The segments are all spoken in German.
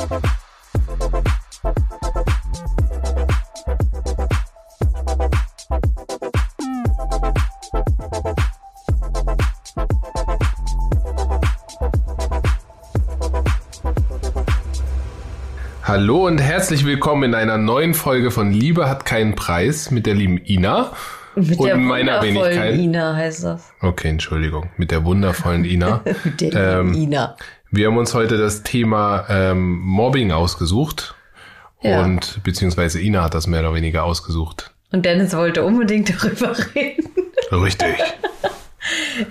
Hallo und herzlich willkommen in einer neuen Folge von Liebe hat keinen Preis mit der lieben Ina. Mit und der meiner wundervollen Wenigkeit. Ina heißt das. Okay, Entschuldigung. Mit der wundervollen Ina. Mit der Ähm, lieben Ina. Wir haben uns heute das Thema ähm, Mobbing ausgesucht. Ja. Und beziehungsweise Ina hat das mehr oder weniger ausgesucht. Und Dennis wollte unbedingt darüber reden. Richtig.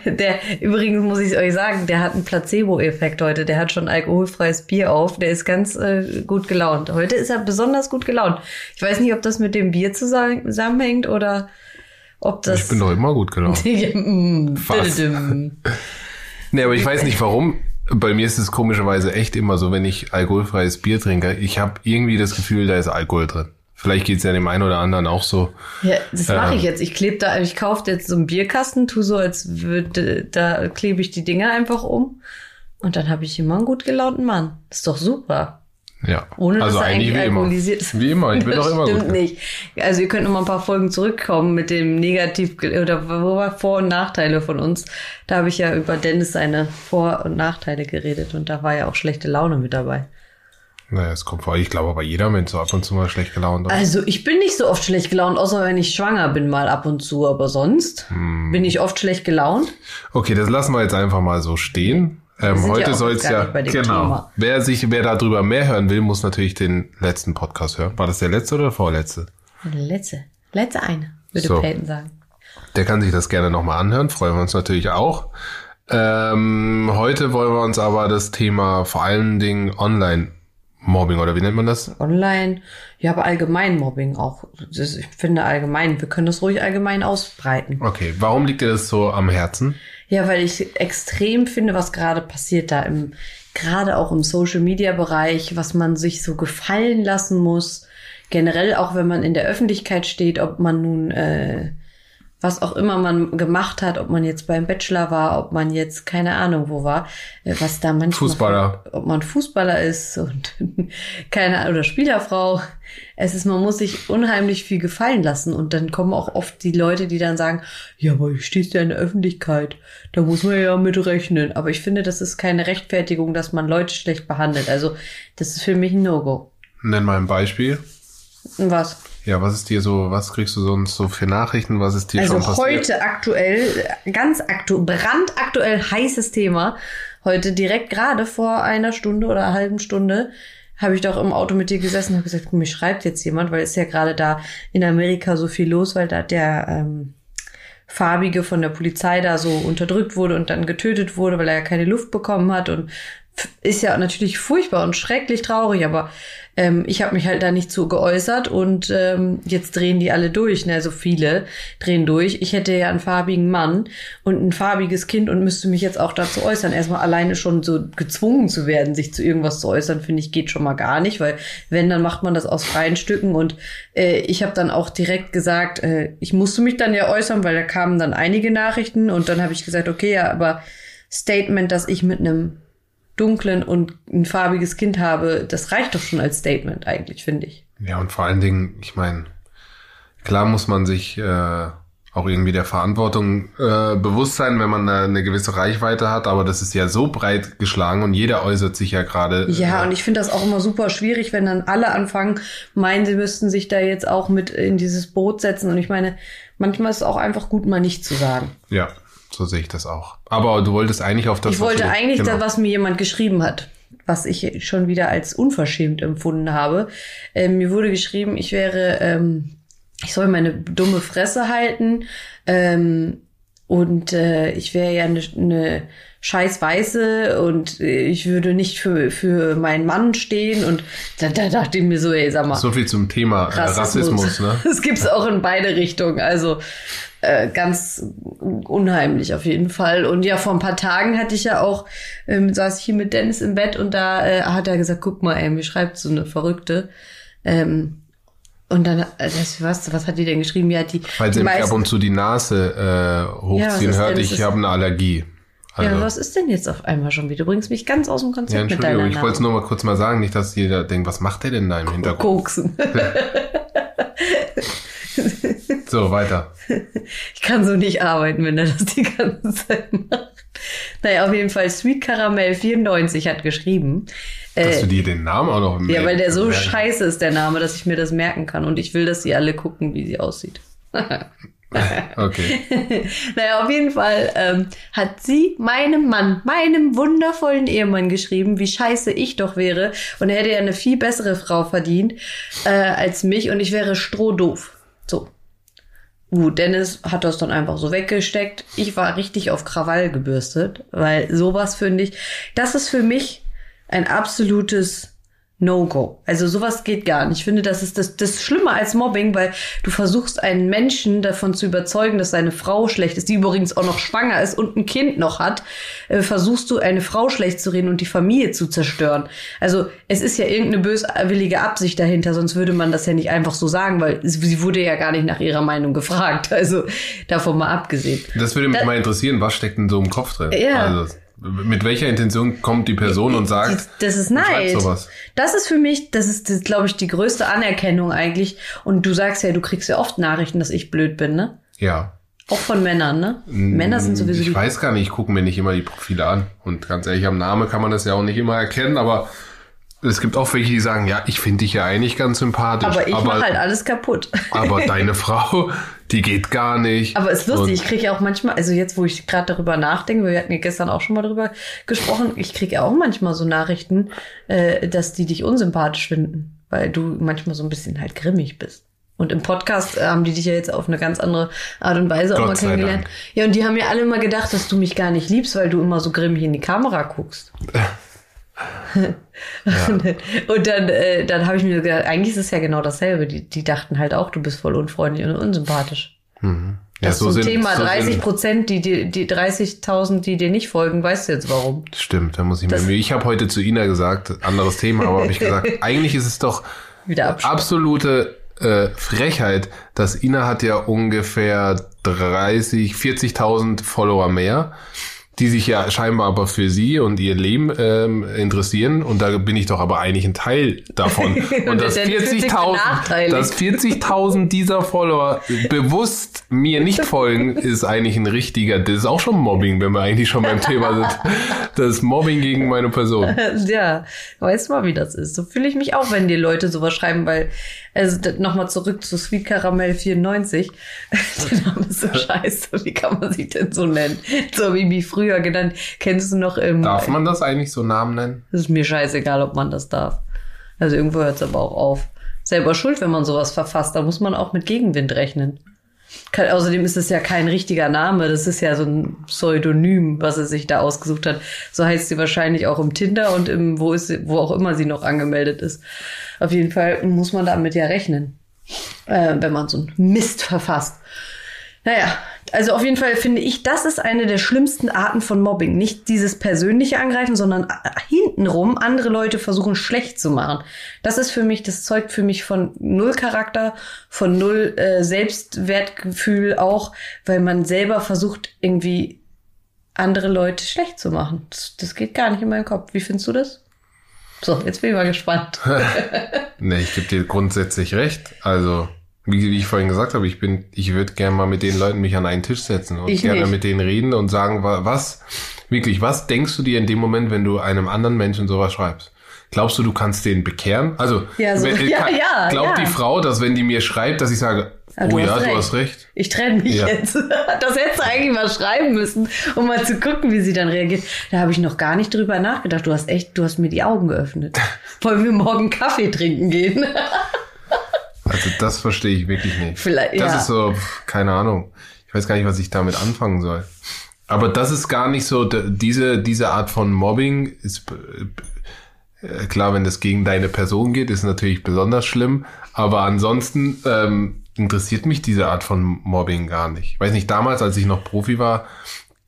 Der, übrigens muss ich euch sagen, der hat einen Placebo-Effekt heute. Der hat schon alkoholfreies Bier auf. Der ist ganz äh, gut gelaunt. Heute ist er besonders gut gelaunt. Ich weiß nicht, ob das mit dem Bier zusammen- zusammenhängt oder ob das. Ich bin doch immer gut gelaunt. Mm, Fast. Nee, aber ich weiß nicht warum. Bei mir ist es komischerweise echt immer so, wenn ich alkoholfreies Bier trinke, ich habe irgendwie das Gefühl, da ist Alkohol drin. Vielleicht geht's ja dem einen oder anderen auch so. Ja, das mache Ähm. ich jetzt. Ich klebe da, ich kaufe jetzt so einen Bierkasten, tu so, als würde, da klebe ich die Dinger einfach um. Und dann habe ich immer einen gut gelaunten Mann. Das ist doch super. Ja. Ohne also dass er eigentlich wie immer. alkoholisiert ist. Wie immer, ich bin das doch immer stimmt gut. nicht. Also ihr könnt noch mal ein paar Folgen zurückkommen mit dem Negativ oder wo war Vor- und Nachteile von uns. Da habe ich ja über Dennis seine Vor- und Nachteile geredet und da war ja auch schlechte Laune mit dabei. Naja, es kommt vor. Ich glaube aber jeder Mensch so ab und zu mal schlecht gelaunt. ist. Also ich bin nicht so oft schlecht gelaunt, außer wenn ich schwanger bin mal ab und zu, aber sonst Hm. bin ich oft schlecht gelaunt. Okay, das lassen wir jetzt einfach mal so stehen. Ähm, ja heute auch soll es ja genau. Thema. Wer sich, wer darüber mehr hören will, muss natürlich den letzten Podcast hören. War das der letzte oder der vorletzte? Letzte, letzte eine, würde So. Peyton sagen. Der kann sich das gerne nochmal anhören. Freuen wir uns natürlich auch. Ähm, heute wollen wir uns aber das Thema vor allen Dingen Online-Mobbing oder wie nennt man das? Online, ja, aber allgemein Mobbing auch. Ich finde allgemein, wir können das ruhig allgemein ausbreiten. Okay, warum liegt dir das so am Herzen? Ja, weil ich extrem finde, was gerade passiert da im, gerade auch im Social Media Bereich, was man sich so gefallen lassen muss. Generell auch, wenn man in der Öffentlichkeit steht, ob man nun, äh, was auch immer man gemacht hat, ob man jetzt beim Bachelor war, ob man jetzt keine Ahnung wo war, äh, was da manchmal, Fußballer. ob man Fußballer ist und keine Ahnung, oder Spielerfrau. Es ist, man muss sich unheimlich viel gefallen lassen und dann kommen auch oft die Leute, die dann sagen, ja, aber du stehst ja in der Öffentlichkeit, da muss man ja mit rechnen. Aber ich finde, das ist keine Rechtfertigung, dass man Leute schlecht behandelt. Also, das ist für mich ein No-Go. Nenn mal ein Beispiel. Was? Ja, was ist dir so, was kriegst du sonst so für Nachrichten? Was ist dir Also schon passiert? heute aktuell, ganz aktuell, brandaktuell heißes Thema. Heute direkt gerade vor einer Stunde oder einer halben Stunde habe ich doch im Auto mit dir gesessen und habe gesagt, mir schreibt jetzt jemand, weil es ist ja gerade da in Amerika so viel los, weil da der ähm, Farbige von der Polizei da so unterdrückt wurde und dann getötet wurde, weil er ja keine Luft bekommen hat und ist ja natürlich furchtbar und schrecklich traurig, aber ähm, ich habe mich halt da nicht so geäußert und ähm, jetzt drehen die alle durch, ne, also viele drehen durch. Ich hätte ja einen farbigen Mann und ein farbiges Kind und müsste mich jetzt auch dazu äußern. Erstmal alleine schon so gezwungen zu werden, sich zu irgendwas zu äußern, finde ich, geht schon mal gar nicht, weil wenn, dann macht man das aus freien Stücken und äh, ich habe dann auch direkt gesagt, äh, ich musste mich dann ja äußern, weil da kamen dann einige Nachrichten und dann habe ich gesagt, okay, ja, aber Statement, dass ich mit einem dunklen und ein farbiges Kind habe, das reicht doch schon als Statement eigentlich, finde ich. Ja, und vor allen Dingen, ich meine, klar muss man sich äh, auch irgendwie der Verantwortung äh, bewusst sein, wenn man da eine gewisse Reichweite hat, aber das ist ja so breit geschlagen und jeder äußert sich ja gerade. Ja, äh, und ich finde das auch immer super schwierig, wenn dann alle anfangen, meinen, sie müssten sich da jetzt auch mit in dieses Boot setzen. Und ich meine, manchmal ist es auch einfach gut, mal nicht zu sagen. Ja, so sehe ich das auch. Aber du wolltest eigentlich auf das. ich was wollte du- eigentlich genau. da, was mir jemand geschrieben hat, was ich schon wieder als unverschämt empfunden habe. Ähm, mir wurde geschrieben, ich wäre, ähm, ich soll meine dumme Fresse halten ähm, und äh, ich wäre ja eine ne scheiß Weiße und äh, ich würde nicht für, für meinen Mann stehen und da, da dachte ich mir so, ey, sag mal. So viel zum Thema äh, Rassismus, ne? Das gibt's auch in beide Richtungen. Also äh, ganz unheimlich auf jeden Fall. Und ja, vor ein paar Tagen hatte ich ja auch, ähm, saß ich hier mit Dennis im Bett und da äh, hat er gesagt, guck mal, ey, mir schreibt so eine Verrückte. Ähm, und dann, äh, das, was, was hat die denn geschrieben? Ja, die, Weil sie ab und zu die Nase äh, Ja, hochziehen ist hört, denn? Ich habe eine Allergie. Also, ja, was ist denn jetzt auf einmal schon wieder? Du bringst mich ganz aus dem ja, Konzept mit Entschuldigung, deiner ich wollte es nur mal kurz mal sagen, nicht, dass jeder denkt, was macht der denn da im Hintergrund? Koksen. So, weiter. Ich kann so nicht arbeiten, wenn er das die ganze Zeit macht. Naja, auf jeden Fall Sweet Caramel 94 hat geschrieben. Dass Äh, du dir den Namen auch noch ja, weil der so merken- scheiße ist, der Name, dass ich mir das merken kann. Und ich will, dass sie alle gucken, wie sie aussieht. Okay. Naja, auf jeden Fall ähm, hat sie meinem Mann, meinem wundervollen Ehemann geschrieben, wie scheiße ich doch wäre. Und er hätte ja eine viel bessere Frau verdient äh, als mich und ich wäre strohdoof. So. Gut, Dennis hat das dann einfach so weggesteckt. Ich war richtig auf Krawall gebürstet, weil sowas finde ich, das ist für mich ein absolutes No-Go. Also sowas geht gar nicht. Ich finde, das ist das, das ist schlimmer als Mobbing, weil du versuchst einen Menschen davon zu überzeugen, dass seine Frau schlecht ist, die übrigens auch noch schwanger ist und ein Kind noch hat, äh, versuchst du eine Frau schlecht zu reden und die Familie zu zerstören. Also es ist ja irgendeine böswillige Absicht dahinter, sonst würde man das ja nicht einfach so sagen, weil sie wurde ja gar nicht nach ihrer Meinung gefragt. Also davon mal abgesehen. Das würde mich Da- mal interessieren, was steckt in so einem Kopf drin? Ja. Also, mit welcher Intention kommt die Person und sagt, Das, das ist Neid. sowas? Das ist für mich, das ist, das, glaube ich, die größte Anerkennung eigentlich. Und du sagst ja, du kriegst ja oft Nachrichten, dass ich blöd bin, ne? Ja. Auch von Männern, ne? Männer sind sowieso Ich weiß gar nicht, ich gucke mir nicht immer die Profile an. Und ganz ehrlich, am Name kann man das ja auch nicht immer erkennen, aber es gibt auch welche, die sagen, ja, ich finde dich ja eigentlich ganz sympathisch. Aber ich mache halt alles kaputt. aber deine Frau, die geht gar nicht. Aber ist lustig, Und ich kriege ja auch manchmal, also jetzt, wo ich gerade darüber nachdenke, wir hatten ja gestern auch schon mal darüber gesprochen, ich kriege ja auch manchmal so Nachrichten, äh, dass die dich unsympathisch finden, weil du manchmal so ein bisschen halt grimmig bist. Und im Podcast äh, haben die dich ja jetzt auf eine ganz andere Art und Weise auch Gott mal sei kennengelernt. Dank. Ja, und die haben ja alle immer gedacht, dass du mich gar nicht liebst, weil du immer so grimmig in die Kamera guckst. und dann, äh, dann habe ich mir gedacht, eigentlich ist es ja genau dasselbe. Die, die dachten halt auch, du bist voll unfreundlich und unsympathisch. ja, Das ist so ein sind- Thema. so 30 sind- Prozent, die, die, die 30.000, die dir nicht folgen, weißt du jetzt warum? Stimmt, da muss ich mir Mühe. Ich habe heute zu Ina gesagt, anderes Thema, aber habe ich gesagt, eigentlich ist es doch Wieder absolute äh, Frechheit, dass Ina hat ja ungefähr 30, 40.000 Follower mehr, die sich ja scheinbar aber für sie und ihr Leben ähm, interessieren und da bin ich doch aber eigentlich ein Teil davon. und dass fühlt sich 40.000 benachteiligt. dass 40.000 dieser Follower bewusst mir nicht folgen, ist eigentlich ein richtiger, das ist auch schon Mobbing, wenn wir eigentlich schon beim Thema sind. Das ist Mobbing gegen meine Person. Ja, weißt du mal, wie das ist. So fühle ich mich auch, wenn die Leute sowas schreiben, weil, also nochmal zurück zu Sweet Caramel 94. Der Name ist so scheiße. Wie kann man sich denn so nennen? So wie mich früher genannt. Kennst du noch im. Darf man das eigentlich so Namen nennen? Es ist mir scheißegal, ob man das darf. Also irgendwo hört es aber auch auf. Selber schuld, wenn man sowas verfasst. Da muss man auch mit Gegenwind rechnen. Außerdem ist es ja kein richtiger Name. Das ist ja so ein Pseudonym, was er sich da ausgesucht hat. So heißt sie wahrscheinlich auch im Tinder und im, wo ist sie, wo auch immer sie noch angemeldet ist. Auf jeden Fall muss man damit ja rechnen, äh, wenn man so einen Mist verfasst. Naja, also auf jeden Fall finde ich, das ist eine der schlimmsten Arten von Mobbing. Nicht dieses persönliche Angreifen, sondern hintenrum andere Leute versuchen schlecht zu machen. Das ist für mich, das zeugt für mich von null Charakter, von null äh, Selbstwertgefühl auch, weil man selber versucht, irgendwie andere Leute schlecht zu machen. Das, das geht gar nicht in meinen Kopf. Wie findest du das? So, jetzt bin ich mal gespannt. Nee, ich gebe dir grundsätzlich recht. Also, wie, wie ich vorhin gesagt habe, ich bin, ich würde gerne mal mit den Leuten mich an einen Tisch setzen und Ich gerne nicht. mit denen reden und sagen, wa- was, wirklich, was denkst du dir in dem Moment, wenn du einem anderen Menschen sowas schreibst? Glaubst du, du kannst den bekehren? Also, Ja, so- wenn- ja, kann- ja, glaubt ja. die Frau, dass wenn die mir schreibt, dass ich sage, Ja, du oh ja, hast du recht. hast recht. Ich trenne mich Ja. jetzt. Das hättest du eigentlich mal schreiben müssen, um mal zu gucken, wie sie dann reagiert. Da habe ich noch gar nicht drüber nachgedacht. Du hast echt, du hast mir die Augen geöffnet. Wollen wir morgen Kaffee trinken gehen? Also, das verstehe ich wirklich nicht. Vielleicht, Das ja. ist so, keine Ahnung. Ich weiß gar nicht, was ich damit anfangen soll. Aber das ist gar nicht so, diese, diese Art von Mobbing ist, äh, klar, wenn das gegen deine Person geht, ist natürlich besonders schlimm. Aber ansonsten ähm, interessiert mich diese Art von Mobbing gar nicht. Ich weiß nicht, damals, als ich noch Profi war,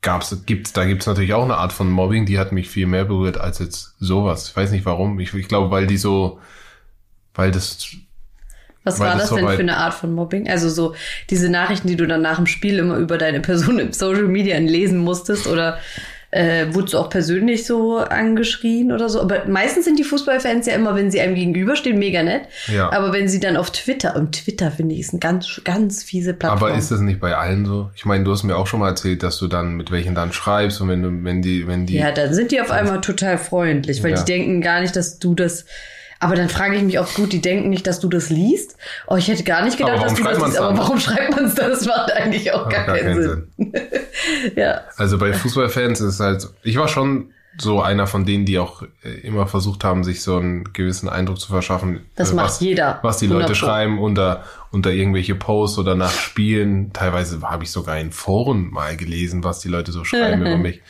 gab's, gibt's, da gibt's natürlich auch eine Art von Mobbing, die hat mich viel mehr berührt als jetzt sowas. Ich weiß nicht warum. Ich, ich glaube, weil die so, weil das Was Weil war das das denn für eine Art von Mobbing? Also so diese Nachrichten, die du dann nach dem Spiel immer über deine Person im Social Media lesen musstest oder Äh, wurdest du auch persönlich so angeschrien oder so? Aber meistens sind die Fußballfans ja immer, wenn sie einem gegenüberstehen, mega nett. Ja. Aber wenn sie dann auf Twitter, und Twitter finde ich ist eine ganz, ganz fiese Plattform. Aber ist das nicht bei allen so? Ich meine, du hast mir auch schon mal erzählt, dass du dann mit welchen dann schreibst und wenn du, wenn die, wenn die. Ja, dann sind die auf einmal total freundlich, weil Ja. die denken gar nicht, dass du das. Aber dann frage ich mich auch gut, die denken nicht, dass du das liest. Oh, ich hätte gar nicht gedacht, dass du das liest. Aber warum schreibt man es dann? Das macht eigentlich auch gar, Gar keinen keinen Sinn. ja. Also bei Fußballfans ist halt, ich war schon so einer von denen, die auch äh, immer versucht haben, sich so einen gewissen Eindruck zu verschaffen. Das äh, macht was, jeder. Was die 100 Leute schreiben unter, unter irgendwelche Posts oder nach Spielen. Teilweise habe ich sogar in Foren mal gelesen, was die Leute so schreiben über mich.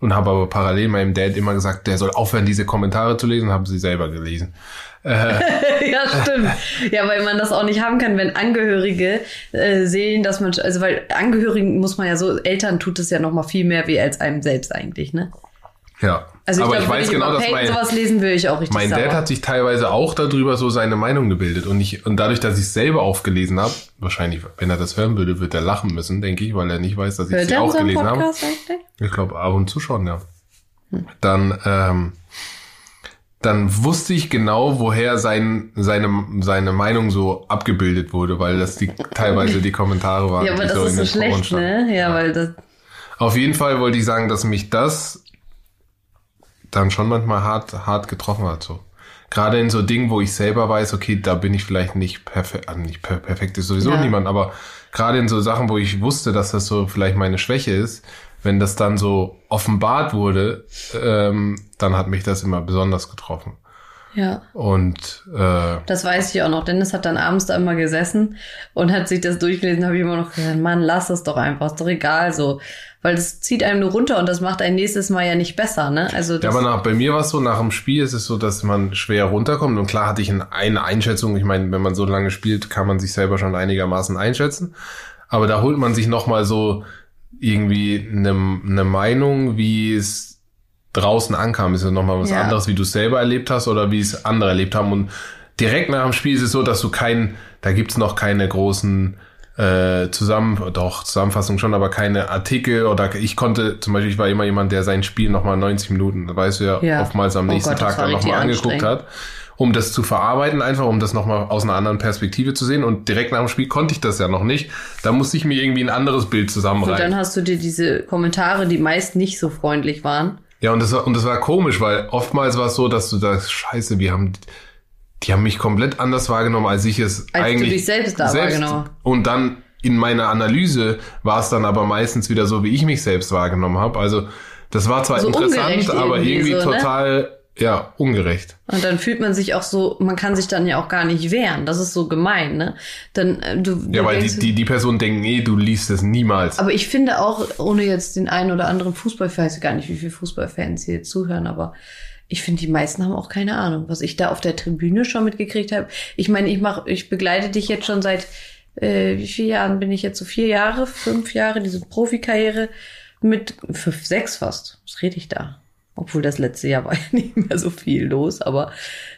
Und habe aber parallel meinem Dad immer gesagt, der soll aufhören, diese Kommentare zu lesen, haben sie selber gelesen. ja, stimmt. Ja, weil man das auch nicht haben kann, wenn Angehörige äh, sehen, dass man, also weil Angehörigen muss man ja so, Eltern tut es ja noch mal viel mehr weh als einem selbst eigentlich, ne? Ja. Also ich aber glaube, ich weiß ich genau, dass mein, sowas lesen will, ich auch richtig Mein sauer. Dad hat sich teilweise auch darüber so seine Meinung gebildet und ich und dadurch, dass ich es selber aufgelesen habe, wahrscheinlich, wenn er das hören würde, wird er lachen müssen, denke ich, weil er nicht weiß, dass ich er auch gelesen habe. Eigentlich? Ich glaube, ab und zu schon, ja. Dann, ähm, dann wusste ich genau, woher sein, seine, seine Meinung so abgebildet wurde, weil das die teilweise die Kommentare waren. Ja, aber die das so ist so schlecht, ne? Ja, weil das, Auf jeden Fall wollte ich sagen, dass mich das dann schon manchmal hart, hart getroffen hat. So. Gerade in so Dingen, wo ich selber weiß, okay, da bin ich vielleicht nicht perfekt, also nicht per perfekt ist sowieso Ja. niemand, aber gerade in so Sachen, wo ich wusste, dass das so vielleicht meine Schwäche ist, wenn das dann so offenbart wurde, ähm, dann hat mich das immer besonders getroffen. Ja. Und äh, Das weiß ich auch noch. Dennis hat dann abends da immer gesessen und hat sich das durchgelesen, habe ich immer noch gesagt, Mann, lass es doch einfach, ist doch egal so. Weil das zieht einem nur runter und das macht ein nächstes Mal ja nicht besser, ne? Also Ja, aber nach, bei mir war es so, nach dem Spiel ist es so, dass man schwer runterkommt. Und klar hatte ich ein- eine Einschätzung. Ich meine, wenn man so lange spielt, kann man sich selber schon einigermaßen einschätzen. Aber da holt man sich nochmal so irgendwie eine, eine Meinung, wie es draußen ankam. Ist ja nochmal was Ja. anderes, wie du es selber erlebt hast oder wie es andere erlebt haben. Und direkt nach dem Spiel ist es so, dass du kein, da gibt's noch keine großen äh, zusammen, doch Zusammenfassung schon, aber keine Artikel oder ich konnte zum Beispiel, ich war immer jemand, der sein Spiel nochmal 90 Minuten, weißt du ja, Ja. oftmals am Oh nächsten Gott, Tag dann nochmal angeguckt hat, um das zu verarbeiten, einfach um das nochmal aus einer anderen Perspektive zu sehen und direkt nach dem Spiel konnte ich das ja noch nicht. Da musste ich mir irgendwie ein anderes Bild und zusammenreihen. dann hast du dir diese Kommentare, die meist nicht so freundlich waren. Ja, und das war, und das war komisch, weil oftmals war es so, dass du sagst, scheiße, wir haben, die haben mich komplett anders wahrgenommen, als ich es Als du eigentlich dich selbst da wahrgenommen. Und dann in meiner Analyse war es dann aber meistens wieder so, wie ich mich selbst wahrgenommen habe. Also das war zwar So interessant, ungerecht aber irgendwie irgendwie so, ne? Ja, ungerecht. Und dann fühlt man sich auch so, man kann sich dann ja auch gar nicht wehren. Das ist so gemein, ne? Dann, äh, du, Ja, weil die, die, die Personen denken, eh, du liest es niemals. Aber ich finde auch, ohne jetzt den einen oder anderen Fußballfan, ich weiß gar nicht, wie viele Fußballfans hier zuhören, aber ich finde, die meisten haben auch keine Ahnung, was ich da auf der Tribüne schon mitgekriegt habe. Ich meine, ich mach, ich begleite dich jetzt schon seit äh, wie viele Jahren bin ich jetzt so vier Jahre, fünf Jahre, diese Profikarriere mit fünf, sechs fast. Was rede ich da? Obwohl das letzte Jahr war ja nicht mehr so viel los, aber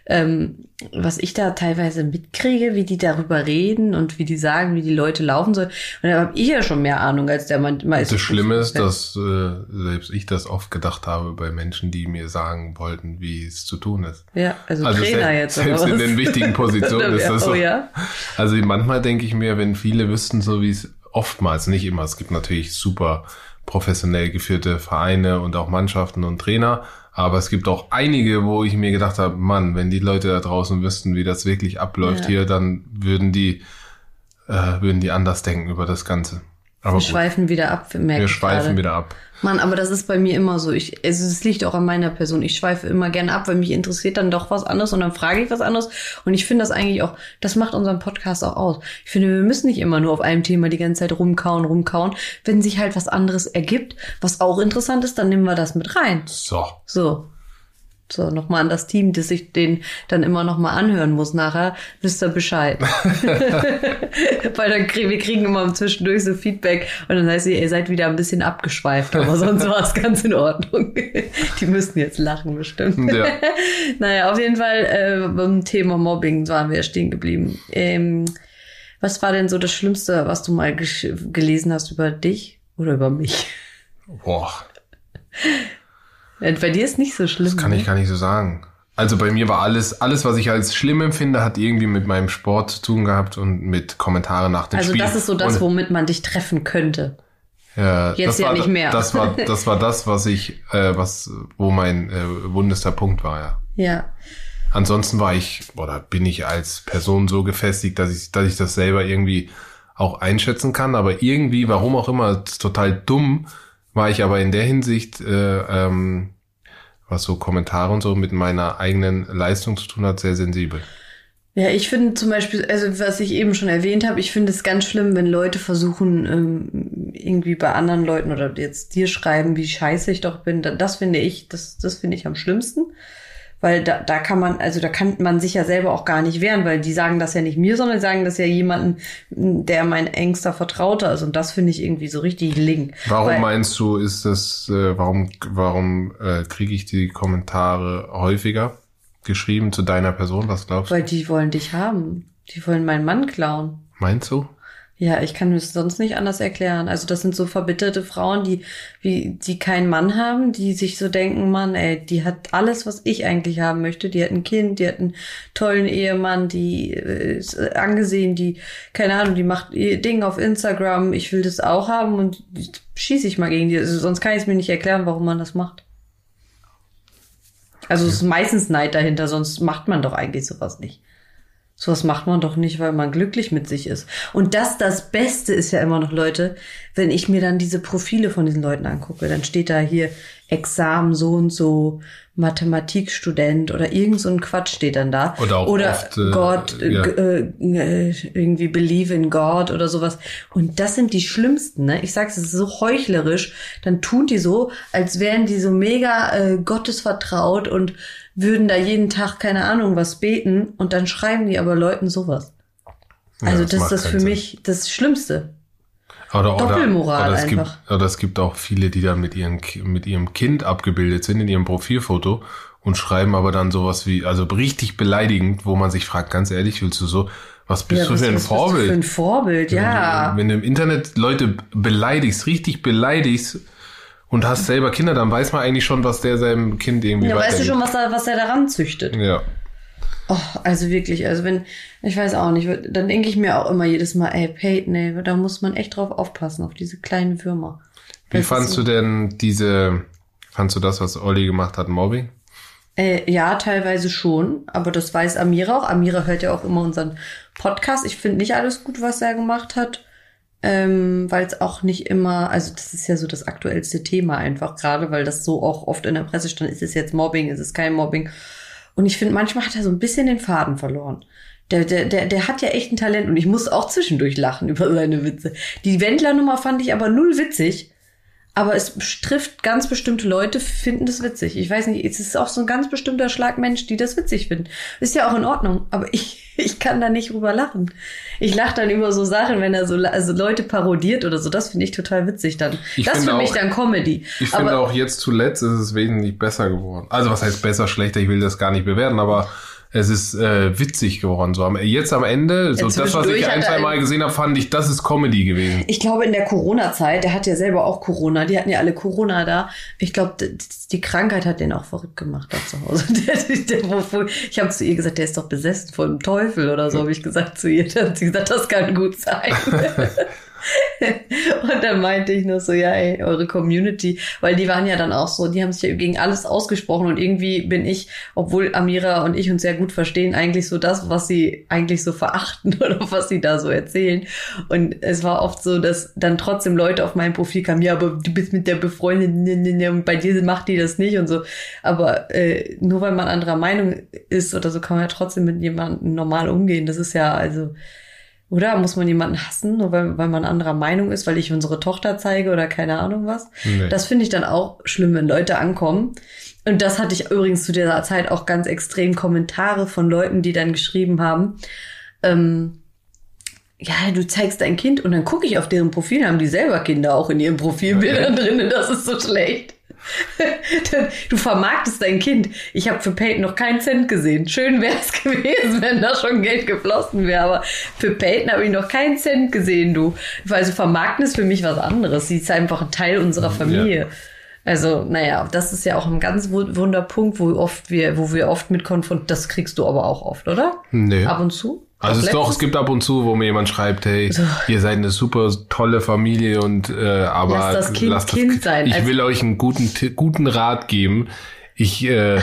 ähm, was ich da teilweise mitkriege, wie die darüber reden und wie die sagen, wie die Leute laufen sollen. Und da habe ich ja schon mehr Ahnung als der me- meiste. Das Schlimme ist, dass äh, selbst ich das oft gedacht habe bei Menschen, die mir sagen wollten, wie es zu tun ist. Ja, also, Also Trainer sel- jetzt. selbst in den wichtigen Positionen ist das so. Oh ja. Also manchmal denke ich mir, wenn viele wüssten, so wie es oftmals, nicht immer, es gibt natürlich super professionell geführte Vereine und auch Mannschaften und Trainer, aber es gibt auch einige, wo ich mir gedacht habe, Mann, wenn die Leute da draußen wüssten, wie das wirklich abläuft Ja. hier, dann würden die, äh, würden die anders denken über das Ganze. Aber Wir gut, schweifen wieder ab, wir ich schweifen gerade. wieder ab. Mann, aber das ist bei mir immer so. Ich, also es liegt auch an meiner Person. Ich schweife immer gerne ab, weil mich interessiert dann doch was anderes und dann frage ich was anderes. Und ich finde das eigentlich auch, das macht unseren Podcast auch aus. Ich finde, wir müssen nicht immer nur auf einem Thema die ganze Zeit rumkauen, rumkauen. Wenn sich halt was anderes ergibt, was auch interessant ist, dann nehmen wir das mit rein. So. So. So, nochmal an das Team, das ich den dann immer nochmal anhören muss nachher, wisst ihr Bescheid. Weil dann kriegen wir kriegen immer zwischendurch so Feedback und dann heißt es, ihr seid wieder ein bisschen abgeschweift, aber sonst war es ganz in Ordnung. Die müssten jetzt lachen bestimmt. Ja. Naja, auf jeden Fall äh, beim Thema Mobbing waren wir stehen geblieben. Ähm, was war denn so das Schlimmste, was du mal gelesen hast über dich oder über mich? Boah. Bei dir ist nicht so schlimm. Das kann ich ne? gar nicht so sagen. Also bei mir war alles, alles, was ich als schlimm empfinde, hat irgendwie mit meinem Sport zu tun gehabt und mit Kommentaren nach dem Also Spiel. das ist so das, und, womit man dich treffen könnte. ja, jetzt ja war, nicht mehr. Das war, das war das, was ich, äh, was, wo mein äh, wundester Punkt war, ja. Ja. Ansonsten war ich oder bin ich als Person so gefestigt, dass ich, dass ich das selber irgendwie auch einschätzen kann. Aber irgendwie, warum auch immer, total dumm, war ich aber in der Hinsicht, äh, ähm, was so Kommentare und so mit meiner eigenen Leistung zu tun hat, sehr sensibel. Ja, ich finde zum Beispiel, also was ich eben schon erwähnt habe, ich finde es ganz schlimm, wenn Leute versuchen, ähm, irgendwie bei anderen Leuten oder jetzt dir schreiben, wie scheiße ich doch bin. Da- Das finde ich, das, das finde ich am schlimmsten. Weil da, da kann man, also da kann man sich ja selber auch gar nicht wehren, weil die sagen das ja nicht mir, sondern die sagen das ja jemanden, der mein engster Vertrauter ist. Und das finde ich irgendwie so richtig ling. Warum weil, meinst du, ist das, äh, warum, warum äh, kriege ich die Kommentare häufiger geschrieben zu deiner Person? Was glaubst du? Weil die wollen dich haben. Die wollen meinen Mann klauen. Meinst du? Ja, ich kann es sonst nicht anders erklären. Also das sind so verbitterte Frauen, die wie die keinen Mann haben, die sich so denken, Mann, ey, die hat alles, was ich eigentlich haben möchte. Die hat ein Kind, die hat einen tollen Ehemann, die äh, ist äh, angesehen, die keine Ahnung, die macht ihr Ding auf Instagram. Ich will das auch haben und schieße ich mal gegen die. Also sonst kann ich es mir nicht erklären, warum man das macht. Also es ist meistens Neid dahinter, sonst macht man doch eigentlich sowas nicht. Sowas macht man doch nicht, weil man glücklich mit sich ist. Und das, das Beste ist ja immer noch, Leute, wenn ich mir dann diese Profile von diesen Leuten angucke, dann steht da hier Examen so und so, Mathematikstudent oder irgend so ein Quatsch steht dann da. Oder auch oder oft, äh, Gott, äh, ja. äh, irgendwie believe in God oder sowas. Und das sind die schlimmsten, ne? Ich sag's, es ist so heuchlerisch. Dann tun die so, als wären die so mega äh, gottesvertraut und würden da jeden Tag, keine Ahnung, was beten. Und dann schreiben die aber Leuten sowas. Ja, Also das das, macht ist das für Sinn. mich das Schlimmste. Oder, oder, Doppelmoral oder es einfach. Gibt, oder es gibt auch viele, die dann mit, ihren, mit ihrem Kind abgebildet sind in ihrem Profilfoto und schreiben aber dann sowas wie, also richtig beleidigend, wo man sich fragt, ganz ehrlich, willst du so, was bist Ja, du was- für ein was bist du Vorbild? Für ein Vorbild, ja. Wenn, du, wenn du im Internet Leute beleidigst, richtig beleidigst und hast selber Kinder, dann weiß man eigentlich schon, was der seinem Kind irgendwie Ja, weißt du schon, was er, was er daran züchtet? Ja. Oh, also wirklich, also wenn, ich weiß auch nicht, dann denke ich mir auch immer jedes Mal, ey, Peyton, ey, da muss man echt drauf aufpassen, auf diese kleinen Würmer. Wie Das fandst so- du denn diese, fandst du das, was Olli gemacht hat, Mobbing? Äh, ja, teilweise schon, aber das weiß Amira auch. Amira hört ja auch immer unseren Podcast. Ich finde nicht alles gut, was er gemacht hat, ähm, weil es auch nicht immer, also das ist ja so das aktuellste Thema einfach gerade, weil das so auch oft in der Presse stand, ist es jetzt Mobbing, ist es kein Mobbing. Und ich finde, manchmal hat er so ein bisschen den Faden verloren. Der, der, der, der hat ja echt ein Talent und ich muss auch zwischendurch lachen über seine Witze. Die Wendler-Nummer fand ich aber null witzig. Aber es trifft ganz bestimmte Leute, finden das witzig. Ich weiß nicht, es ist auch so ein ganz bestimmter Schlag Mensch, die das witzig finden. Ist ja auch in Ordnung, aber ich, ich kann da nicht drüber lachen. Ich lache dann über so Sachen, wenn er so also Leute parodiert oder so. Das finde ich total witzig dann. Ich das finde für mich dann Comedy. Ich aber finde auch jetzt zuletzt ist es wesentlich besser geworden. Also was heißt besser, schlechter, ich will das gar nicht bewerten, aber es ist äh, witzig geworden. So jetzt am Ende, so das, was ich ein, zwei Mal gesehen habe, fand ich, das ist Comedy gewesen. Ich glaube, in der Corona-Zeit, der hat ja selber auch Corona, die hatten ja alle Corona da. Ich glaube, die Krankheit hat den auch verrückt gemacht da zu Hause. Der, der, wo- ich habe zu ihr gesagt, der ist doch besessen von dem Teufel oder so, habe ich gesagt zu ihr. Dann hat sie gesagt, das kann gut sein. Und dann meinte ich nur so, ja, ey, eure Community, weil die waren ja dann auch so, die haben sich ja gegen alles ausgesprochen und irgendwie bin ich, obwohl Amira und ich uns sehr gut verstehen, eigentlich so das, was sie eigentlich so verachten oder was sie da so erzählen. Und es war oft so, dass dann trotzdem Leute auf mein Profil kamen, ja, aber du bist mit der befreundet, ne, ne, ne, und bei dir macht die das nicht und so. Aber äh, nur weil man anderer Meinung ist oder so, kann man ja trotzdem mit jemandem normal umgehen. Das ist ja, also, oder muss man jemanden hassen, nur weil, weil man anderer Meinung ist, weil ich unsere Tochter zeige oder keine Ahnung was? Nee. Das finde ich dann auch schlimm, wenn Leute ankommen. Und das hatte ich übrigens zu dieser Zeit auch ganz extrem Kommentare von Leuten, die dann geschrieben haben, ähm, ja, du zeigst dein Kind und dann gucke ich auf deren Profil, haben die selber Kinder auch in ihren Profilbildern drin, das ist so schlecht. Du vermarktest dein Kind. Ich habe für Peyton noch keinen Cent gesehen. Schön wäre es gewesen, wenn da schon Geld geflossen wäre, aber für Peyton habe ich noch keinen Cent gesehen, du. Also vermarkten ist für mich was anderes. Sie ist einfach ein Teil unserer Familie. Also, naja, das ist ja auch ein ganz wu- Wunderpunkt, wo oft wir, wo wir oft mit konfrontiert, das kriegst du aber auch oft, oder? Nee. Ab und zu? Also es, doch, es gibt ab und zu, wo mir jemand schreibt, hey, So. ihr seid eine super tolle Familie und äh, aber Lass das Kind lasst Kind sein. Ich Also- will euch einen guten guten Rat geben. Ich äh,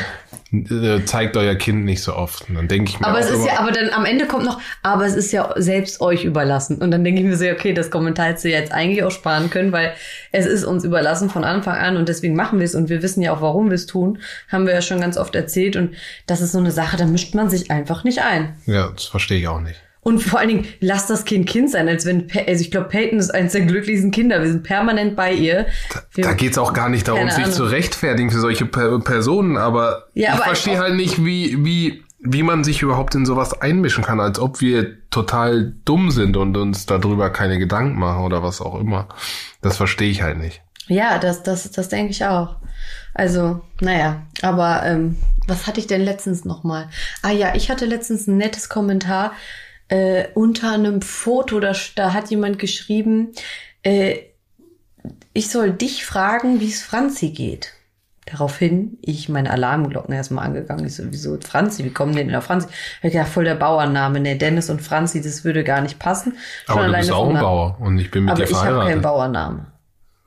zeigt euer Kind nicht so oft. Und dann denke ich mir Aber es ist immer, ja, aber dann am Ende kommt noch, aber es ist ja selbst euch überlassen. Und dann denke ich mir so, okay, das Kommentar hättest du jetzt eigentlich auch sparen können, weil es ist uns überlassen von Anfang an und deswegen machen wir es und wir wissen ja auch, warum wir es tun. Haben wir ja schon ganz oft erzählt und das ist so eine Sache, da mischt man sich einfach nicht ein. ja, das verstehe ich auch nicht. Und vor allen Dingen, lass das Kind Kind sein, als wenn, also ich glaube, Peyton ist eines der glücklichsten Kinder. Wir sind permanent bei ihr. Wir, Da geht's auch gar nicht darum, sich zu rechtfertigen für solche per Personen, aber Ja, ich aber verstehe halt nicht, wie, wie, wie man sich überhaupt in sowas einmischen kann, als ob wir total dumm sind und uns darüber keine Gedanken machen oder was auch immer. Das verstehe ich halt nicht. Ja, das, das, das denke ich auch. Also, naja, aber ähm, was hatte ich denn letztens nochmal? Ah ja, ich hatte letztens ein nettes Kommentar äh, unter einem Foto, da, da hat jemand geschrieben, äh, ich soll dich fragen, wie es Franzi geht. Daraufhin ich meine Alarmglocken erstmal angegangen. Ich so, wieso Franzi? Wie kommen denn auf Franzi? Ich gedacht, voll der Bauernname. Ne, Dennis und Franzi, das würde gar nicht passen. Schon Aber du bist auch ein Bauer und ich bin mit Aber dir ich habe keinen verheiratet. Bauernnamen.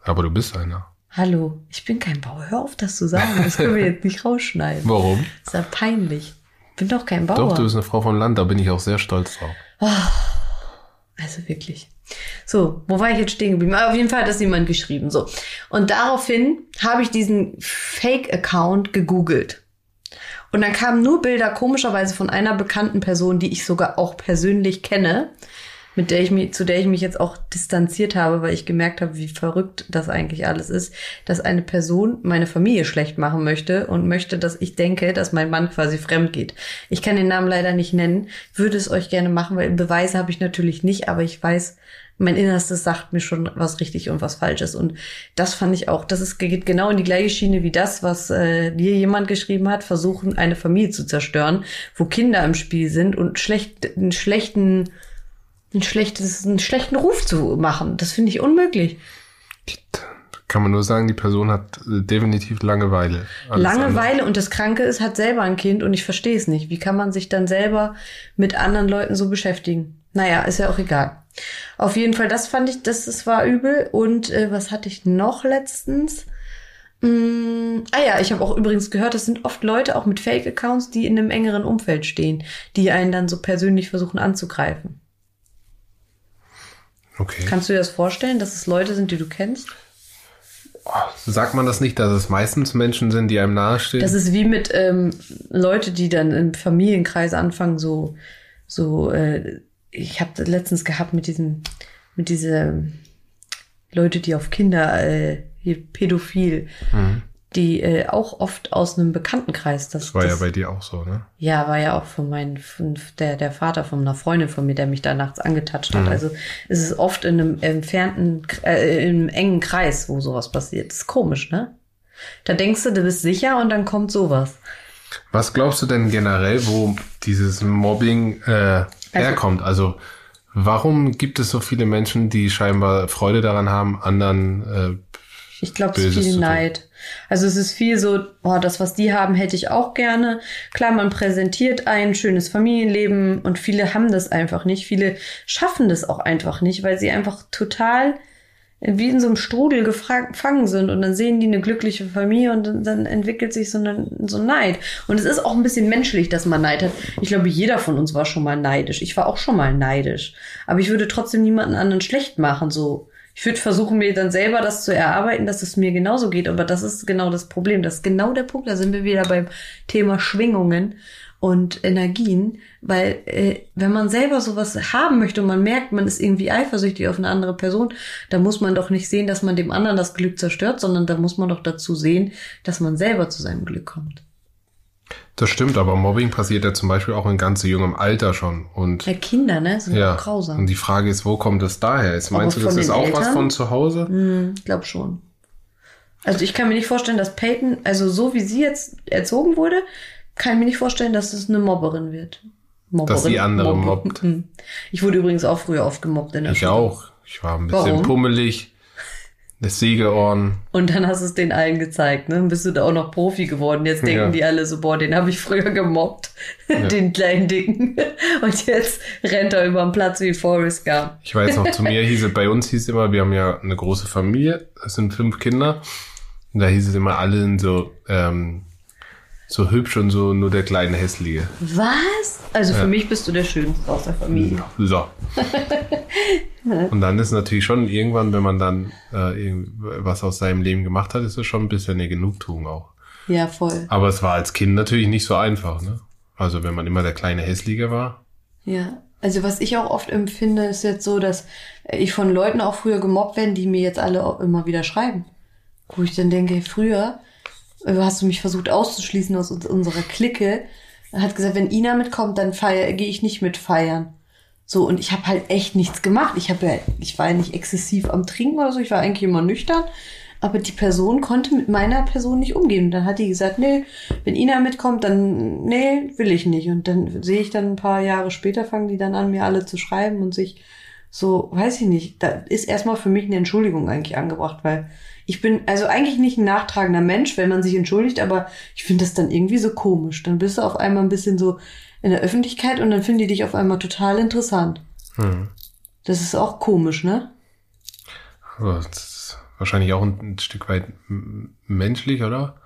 Aber du bist einer. Hallo, ich bin kein Bauer. Hör auf, das zu sagen. Das können wir jetzt nicht rausschneiden. Warum? Das ist ja peinlich. Bin doch kein Bauer. Doch, du bist eine Frau vom Land, da bin ich auch sehr stolz drauf. Also wirklich. So, wo war ich jetzt stehen geblieben? Ah, Auf jeden Fall hat das jemand geschrieben. So. Und daraufhin habe ich diesen Fake-Account gegoogelt. Und dann kamen nur Bilder komischerweise von einer bekannten Person, die ich sogar auch persönlich kenne, mit der ich mich, zu der ich mich jetzt auch distanziert habe, weil ich gemerkt habe, wie verrückt das eigentlich alles ist, dass eine Person meine Familie schlecht machen möchte und möchte, dass ich denke, dass mein Mann quasi fremd geht. Ich kann den Namen leider nicht nennen, würde es euch gerne machen, weil Beweise habe ich natürlich nicht, aber ich weiß, mein Innerstes sagt mir schon, was richtig und was falsch ist. Und das fand ich auch, das ist, geht genau in die gleiche Schiene wie das, was äh, dir jemand geschrieben hat, versuchen, eine Familie zu zerstören, wo Kinder im Spiel sind und schlecht, einen schlechten, ein schlechtes, einen schlechten Ruf zu machen. Das finde ich unmöglich. Kann man nur sagen, die Person hat äh, definitiv Langeweile. Alles andere. Langeweile und das Kranke ist, hat selber ein Kind und ich verstehe es nicht. Wie kann man sich dann selber mit anderen Leuten so beschäftigen? Naja, ist ja auch egal. Auf jeden Fall, das fand ich, das, das war übel. Und äh, was hatte ich noch letztens? Mm, ah ja, ich habe auch übrigens gehört, das sind oft Leute auch mit Fake-Accounts, die in einem engeren Umfeld stehen, die einen dann so persönlich versuchen anzugreifen. Okay. Kannst du dir das vorstellen, dass es Leute sind, die du kennst? Sagt man das nicht, dass es meistens Menschen sind, die einem nahestehen? Das ist wie mit ähm, Leute, die dann im Familienkreis anfangen, so, so, äh, ich habe letztens gehabt mit diesen, mit diese Leute, die auf Kinder, äh, hier pädophil, Mhm. Die äh, auch oft aus einem Bekanntenkreis. Das, Das war ja das, bei dir auch so, ne? ja, war ja auch von meinen, von der, der Vater von einer Freundin von mir, der mich da nachts angetatscht hat. Mhm. Also es ist oft in einem entfernten, äh, in einem engen Kreis, wo sowas passiert. Das ist komisch, ne? Da denkst du, du bist sicher und dann kommt sowas. Was glaubst du denn generell, wo dieses Mobbing äh, herkommt? Also warum gibt es so viele Menschen, die scheinbar Freude daran haben, anderen äh, Ich glaube, es ist viel. Neid. Also es ist viel so, oh, das, was die haben, hätte ich auch gerne. Klar, man präsentiert ein schönes Familienleben und viele haben das einfach nicht. Viele schaffen das auch einfach nicht, weil sie einfach total wie in so einem Strudel gefangen sind und dann sehen die eine glückliche Familie und dann, dann entwickelt sich so, eine, so ein Neid. Und es ist auch ein bisschen menschlich, dass man Neid hat. Ich glaube, jeder von uns war schon mal neidisch. Ich war auch schon mal neidisch. Aber ich würde trotzdem niemanden anderen schlecht machen, so. Ich würde versuchen, mir dann selber das zu erarbeiten, dass es mir genauso geht. Aber das ist genau das Problem. Das ist genau der Punkt. Da sind wir wieder beim Thema Schwingungen und Energien. Weil äh, wenn man selber sowas haben möchte und man merkt, man ist irgendwie eifersüchtig auf eine andere Person, dann muss man doch nicht sehen, dass man dem anderen das Glück zerstört, sondern da muss man doch dazu sehen, dass man selber zu seinem Glück kommt. Das stimmt, aber Mobbing passiert ja zum Beispiel auch in ganz jungem Alter schon. Und Ja, Kinder, ne, sind ja, grausam. und die Frage ist, wo kommt es daher? Ist, meinst Aber du, das ist auch was Eltern? von zu Hause? Hm, ich glaube schon. Also ich kann mir nicht vorstellen, dass Peyton, also so wie sie jetzt erzogen wurde, kann ich mir nicht vorstellen, dass es eine Mobberin wird. Mobberin, Dass die andere Mobbe. mobbt. Hm. Ich wurde übrigens auch früher oft gemobbt in der Ich Schule. auch. Ich war ein bisschen Warum? pummelig. Das Sägeohren. Und dann hast du es den allen gezeigt, ne? Dann bist du da auch noch Profi geworden. Jetzt denken Ja. die alle so, boah, den habe ich früher gemobbt, den kleinen Dicken. Und jetzt rennt er über den Platz wie Forrest Gump. Ich weiß noch, zu mir hieß es, bei uns hieß es immer, wir haben ja eine große Familie, das sind fünf Kinder. Und da hieß es immer, alle sind so, ähm, so hübsch und so nur der kleine Hässliche. Was? Also für mich bist du der Schönste aus der Familie. So. und dann ist natürlich schon irgendwann, wenn man dann äh, was aus seinem Leben gemacht hat, ist es schon ein bisschen eine Genugtuung auch. Ja, voll. Aber es war als Kind natürlich nicht so einfach, ne? Also wenn man immer der kleine Hässliche war. Ja. Also was ich auch oft empfinde, ist jetzt so, dass ich von Leuten auch früher gemobbt werde, die mir jetzt alle auch immer wieder schreiben. Wo ich dann denke, früher hast du mich versucht auszuschließen aus uns- unserer Clique. Er hat gesagt, wenn Ina mitkommt, dann gehe ich nicht mit feiern. So, und ich habe halt echt nichts gemacht. Ich habe ja, ich war ja nicht exzessiv am Trinken oder so, ich war eigentlich immer nüchtern. Aber die Person konnte mit meiner Person nicht umgehen. Und dann hat die gesagt, nee, wenn Ina mitkommt, dann, nee, will ich nicht. Und dann sehe ich dann ein paar Jahre später, fangen die dann an, mir alle zu schreiben und sich so, weiß ich nicht, da ist erstmal für mich eine Entschuldigung eigentlich angebracht, weil ich bin also eigentlich nicht ein nachtragender Mensch, wenn man sich entschuldigt, aber ich finde das dann irgendwie so komisch. Dann bist du auf einmal ein bisschen so in der Öffentlichkeit und dann finden die dich auf einmal total interessant. Hm. Das ist auch komisch, ne? Aber Das ist wahrscheinlich auch ein, ein Stück weit menschlich, oder?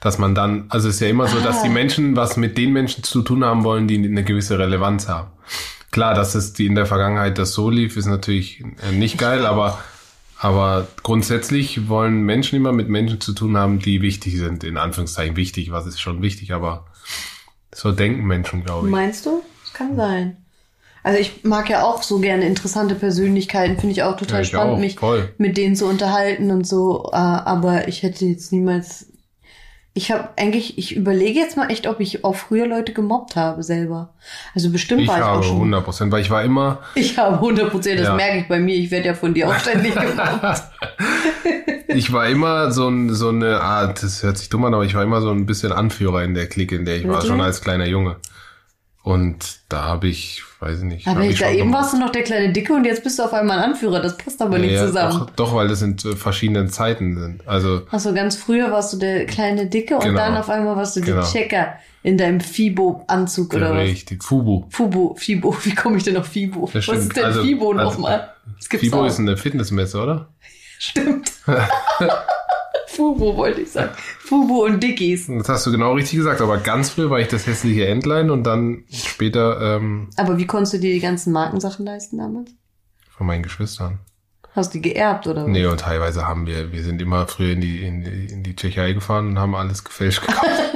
Dass man dann, also es ist ja immer so, dass Ah. die Menschen was mit den Menschen zu tun haben wollen, die eine gewisse Relevanz haben. Klar, dass es die in der Vergangenheit das so lief, ist natürlich äh, nicht geil, aber, aber grundsätzlich wollen Menschen immer mit Menschen zu tun haben, die wichtig sind, in Anführungszeichen wichtig, was ist schon wichtig, aber so denken Menschen, glaube ich. Meinst du? Das kann sein. Also ich mag ja auch so gerne interessante Persönlichkeiten, finde ich auch total Ja, ich spannend, auch, mich voll. mit denen zu unterhalten und so. Äh, aber ich hätte jetzt niemals. Ich habe eigentlich, ich überlege jetzt mal echt, ob ich auch früher Leute gemobbt habe selber. Also bestimmt Ich war ich auch habe schon. 100 Prozent, weil ich war immer, Ich habe 100 Prozent, das Ja. merke ich bei mir. Ich werde ja von dir auch ständig gemobbt. Ich war immer so, ein, so eine Art, das hört sich dumm an, aber ich war immer so ein bisschen Anführer in der Clique, in der ich war, Wirklich? schon als kleiner Junge. Und da habe ich, weiß ich nicht. aber ich, da eben warst du noch der kleine Dicke und jetzt bist du auf einmal ein Anführer. Das passt aber nicht ja, zusammen. Doch, doch, weil das in äh, verschiedenen Zeiten sind. Also, Ach so, ganz früher warst du der kleine Dicke und Genau. dann auf einmal warst du Genau. die Checker in deinem Fibo-Anzug oder was? richtig. Fubu. Fubo, Fibo, wie komme ich denn auf Fibo? Was ist denn Also- Fibo also- nochmal? Gibt's Fibo auch. ist eine Fitnessmesse, oder? Stimmt. Fubo wollte ich sagen. Fubo und Dickies. Das hast du genau richtig gesagt, aber ganz früh war ich das hässliche Entlein und dann später ähm, Aber wie konntest du dir die ganzen Markensachen leisten damals? von meinen Geschwistern. Hast du die geerbt oder was? Nee, und teilweise haben wir, wir sind immer früher in die, in die, in die Tschechei gefahren und haben alles gefälscht gekauft.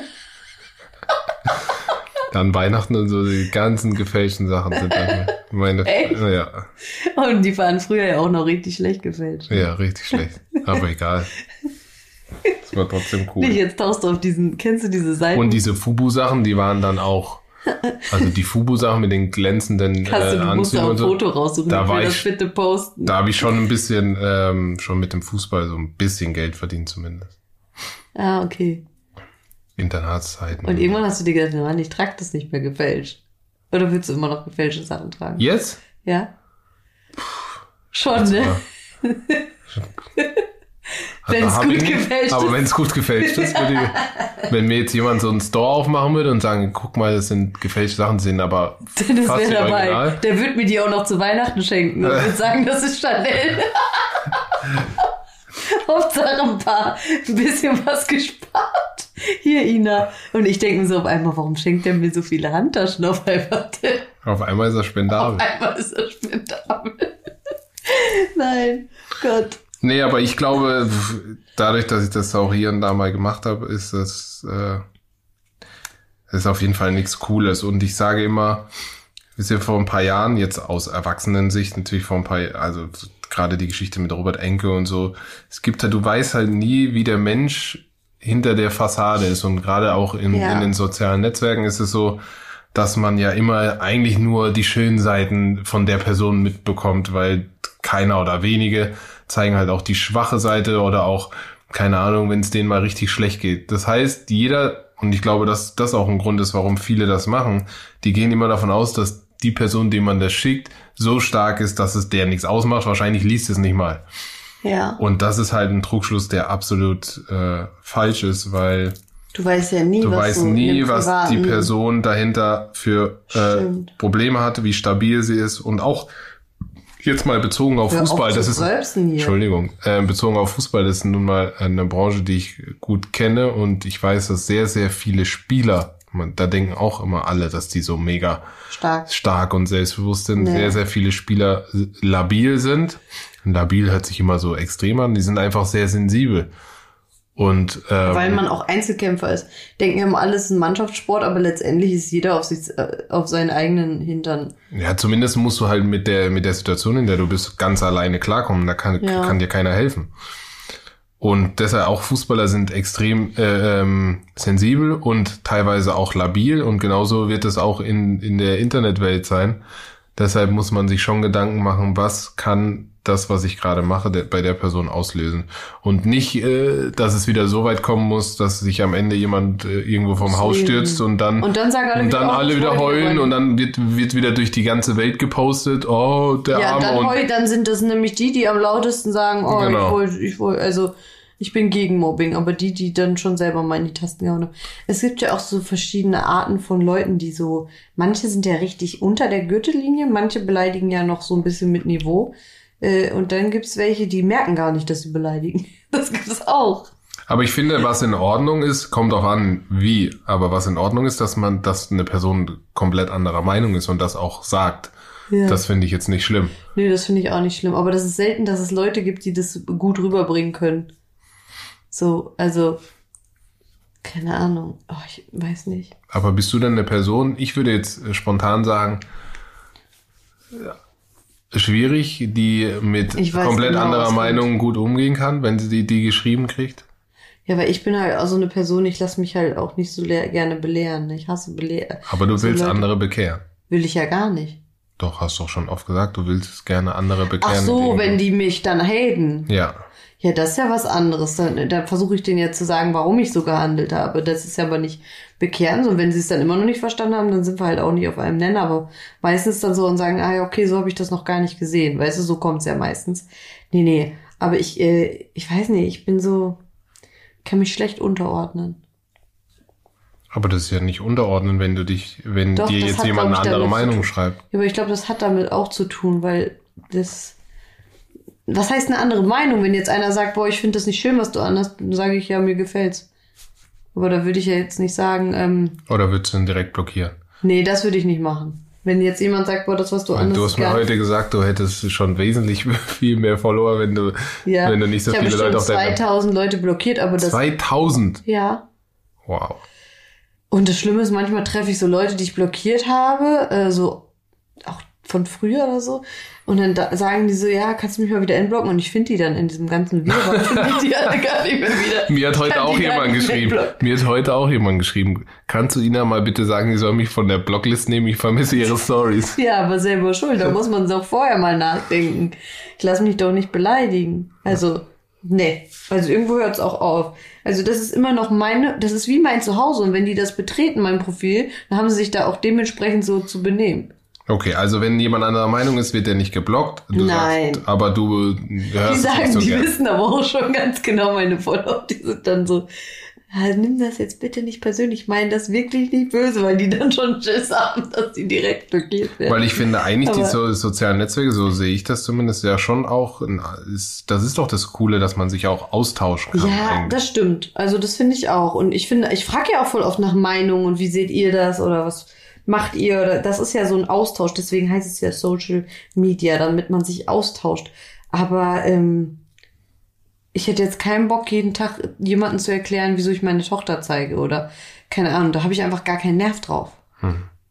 dann Weihnachten und so, die ganzen gefälschten Sachen sind dann meine, Echt? ja, Und die waren früher ja auch noch richtig schlecht gefälscht. ja, richtig schlecht. Aber egal. Das war trotzdem Nicht, cool. jetzt tauchst du auf diesen, kennst du diese Seiten? Und diese Fubu-Sachen, die waren dann auch, also die Fubu-Sachen mit den glänzenden äh, Kannst du, du musst ein so. Foto raussuchen, Da war ich- bitte posten. Da habe ich schon ein bisschen, ähm, schon mit dem Fußball so ein bisschen Geld verdient zumindest. Ah, okay. Internatszeiten. Und irgendwann hast du dir gedacht, Mann, ich trage das nicht mehr gefälscht. Oder willst du immer noch gefälschte Sachen tragen? Jetzt? Ja? Schon, ne? Wenn's Hab gut nicht, gefälscht Aber ist. wenn es gut gefälscht ist, würde ich, wenn mir jetzt jemand so einen Store aufmachen würde und sagen, guck mal, das sind gefälschte Sachen, die sind aber Das fast wäre dabei. original. Der wird mir die auch noch zu Weihnachten schenken und wird sagen, das ist Chanel. Hauptsache ein paar, ein bisschen was gespart. Hier, Ina. Und ich denke mir so auf einmal, warum schenkt der mir so viele Handtaschen auf einmal? Auf einmal ist er Auf spendabel. einmal ist er spendabel. Nein, Gott. Nee, aber ich glaube, dadurch, dass ich das auch hier und da mal gemacht habe, ist das, äh, ist auf jeden Fall nichts Cooles. Und ich sage immer, wisst ihr, vor ein paar Jahren, jetzt aus Erwachsenensicht, natürlich vor ein paar, also gerade die Geschichte mit Robert Enke und so, es gibt halt, du weißt halt nie, wie der Mensch hinter der Fassade ist. Und gerade auch in, Ja. in den sozialen Netzwerken ist es so, dass man ja immer eigentlich nur die schönen Seiten von der Person mitbekommt, weil keiner oder wenige zeigen halt auch die schwache Seite oder auch, keine Ahnung, wenn es denen mal richtig schlecht geht. Das heißt, jeder, und ich glaube, dass das auch ein Grund ist, warum viele das machen, die gehen immer davon aus, dass die Person, dem man das schickt, so stark ist, dass es der nichts ausmacht. Wahrscheinlich liest es nicht mal. Ja. Und das ist halt ein Trugschluss, der absolut äh, falsch ist, weil Du weißt ja nie, du was weißt nie, was die Person dahinter für äh. Probleme hat, wie stabil sie ist und auch jetzt mal bezogen auf auf Fußball, das ist. Entschuldigung, äh, bezogen auf Fußball, das ist nun mal eine Branche, die ich gut kenne und ich weiß, dass sehr, sehr viele Spieler, man, da denken auch immer alle, dass die so mega Stark. stark und selbstbewusst sind. Ja. Sehr, sehr viele Spieler labil sind. Labil hört sich immer so extrem an. Die sind einfach sehr sensibel. Und ähm, Weil man auch Einzelkämpfer ist. Denken immer, alles ist ein Mannschaftssport, aber letztendlich ist jeder auf sich, äh, auf seinen eigenen Hintern. ja, zumindest musst du halt mit der mit der Situation, in der du bist, ganz alleine klarkommen. Da kann, Ja. kann dir keiner helfen. Und deshalb auch Fußballer sind extrem äh, ähm, sensibel und teilweise auch labil. Und genauso wird es auch in, in der Internetwelt sein. Deshalb muss man sich schon Gedanken machen, was kann das, was ich gerade mache, der, bei der Person auslösen. Und nicht, äh, dass es wieder so weit kommen muss, dass sich am Ende jemand äh, irgendwo vom Haus stürzt und dann, Und dann alle und wieder, dann oh, alle das wieder heulen und dann wird, wird wieder durch die ganze Welt gepostet, oh, der Ja, Arme. dann, und heu, dann sind das nämlich die, die am lautesten sagen, oh, Genau. ich wollte, ich wollte, also ich bin gegen Mobbing, aber die, die dann schon selber mal in die Tasten gehauen haben. Es gibt ja auch so verschiedene Arten von Leuten, die so, manche sind ja richtig unter der Gürtellinie, manche beleidigen ja noch so ein bisschen mit Niveau. Äh, Und dann gibt's welche, die merken gar nicht, dass sie beleidigen. Das gibt's auch. Aber ich finde, was in Ordnung ist, kommt auch an, wie. Aber was in Ordnung ist, dass man, dass eine Person komplett anderer Meinung ist und das auch sagt. Ja. Das finde ich jetzt nicht schlimm. Nee, das finde ich auch nicht schlimm. Aber das ist selten, dass es Leute gibt, die das gut rüberbringen können. So, also, keine Ahnung. Oh, ich weiß nicht. Aber bist du denn eine Person, ich würde jetzt spontan sagen, ja, schwierig, die mit komplett genau, anderer Meinung gut umgehen kann, wenn sie die, die geschrieben kriegt? Ja, weil ich bin halt auch so eine Person, ich lasse mich halt auch nicht so gerne belehren. Ich hasse Belehren. Aber du So willst Leute- andere bekehren. Will ich ja gar nicht. Doch, hast doch schon oft gesagt, du willst gerne andere Ach bekehren. so, indem wenn die mich dann haten. Ja. Ja, das ist ja was anderes. Dann, dann versuche ich denen ja zu sagen, warum ich so gehandelt habe. Das ist ja aber nicht bekehren. Und wenn sie es dann immer noch nicht verstanden haben, dann sind wir halt auch nicht auf einem Nenner. Aber meistens dann so und sagen, ah ja, okay, so habe ich das noch gar nicht gesehen. Weißt du, so kommt's ja meistens. Nee, nee. Aber ich, äh, ich weiß nicht, ich bin so, kann mich schlecht unterordnen. Aber das ist ja nicht unterordnen, wenn du dich, wenn Doch, dir jetzt jemand eine andere Meinung schreibt. Ja, aber ich glaube, das hat damit auch zu tun, weil das. Was heißt eine andere Meinung? Wenn jetzt einer sagt, boah, ich finde das nicht schön, was du anhast, dann sage ich, ja, mir gefällt's. Aber da würde ich ja jetzt nicht sagen, ähm, Oder würdest du ihn direkt blockieren? nee, das würde ich nicht machen. Wenn jetzt jemand sagt, boah, das, was du anhast, du hast mir heute gesagt, du hättest schon wesentlich viel mehr Follower, wenn du, ja, wenn du nicht so ich habe viele Leute auf deinem 2000 Leute blockiert, aber das, 2000. ja. Wow. Und das Schlimme ist, manchmal treffe ich so Leute, die ich blockiert habe, äh, so auch von früher oder so. Und dann da, sagen die so, ja, kannst du mich mal wieder entblocken? Und ich finde die dann in diesem ganzen finde ich die alle gar nicht mehr wieder. Mir hat heute auch jemand geschrieben. Mir hat heute auch jemand geschrieben. Kannst du Ina mal bitte sagen, sie soll mich von der Blocklist nehmen? Ich vermisse ihre Stories. Ja, aber selber schuld. Da muss man doch vorher mal nachdenken. Ich lasse mich doch nicht beleidigen. Also, nee. Also irgendwo hört es auch auf. Also das ist immer noch meine, das ist wie mein Zuhause. Und wenn die das betreten, mein Profil, dann haben sie sich da auch dementsprechend so zu benehmen. Okay, also wenn jemand anderer Meinung ist, wird der nicht geblockt. Du Nein. Sagst, aber du Die hörst es sagen, nicht so die gern. wissen aber auch schon ganz genau meine Follower. Die sind dann so, "Ah, nimm das jetzt bitte nicht persönlich. Ich meine das wirklich nicht böse, weil die dann schon Schiss haben, dass die direkt blockiert werden. Weil ich finde eigentlich die Aber- so, sozialen Netzwerke, so sehe ich das zumindest ja schon auch, ist, das ist doch das Coole, dass man sich auch austauschen kann. Ja, eigentlich. das stimmt. Also das finde ich auch. Und ich finde, ich frage ja auch voll oft nach Meinung und wie seht ihr das oder was macht ihr? Oder das ist ja so ein Austausch. Deswegen heißt es ja Social Media, damit man sich austauscht. Aber ähm, ich hätte jetzt keinen Bock, jeden Tag jemanden zu erklären, wieso ich meine Tochter zeige oder keine Ahnung. Da habe ich einfach gar keinen Nerv drauf.